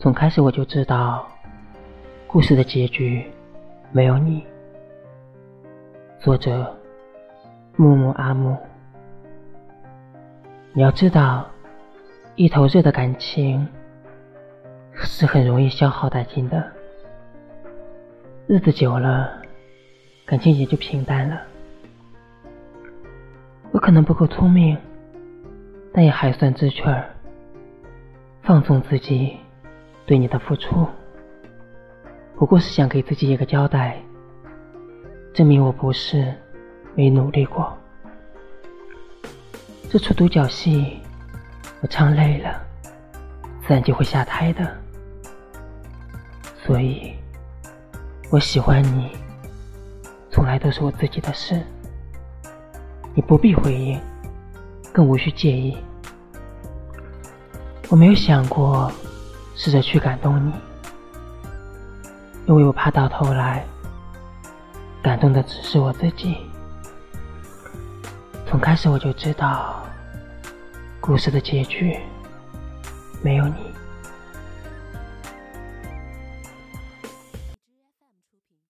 从开始我就知道，故事的结局没有你。作者：木木阿木。你要知道，一头热的感情是很容易消耗殆尽的。日子久了，感情也就平淡了。我可能不够聪明，但也还算知趣儿，放纵自己对你的付出，不过是想给自己一个交代，证明我不是没努力过。这出独角戏，我唱累了，自然就会下台的。所以，我喜欢你，从来都是我自己的事。你不必回应，更无需介意。我没有想过试着去感动你，因为我怕到头来感动的只是我自己。从开始我就知道，故事的结局没有你。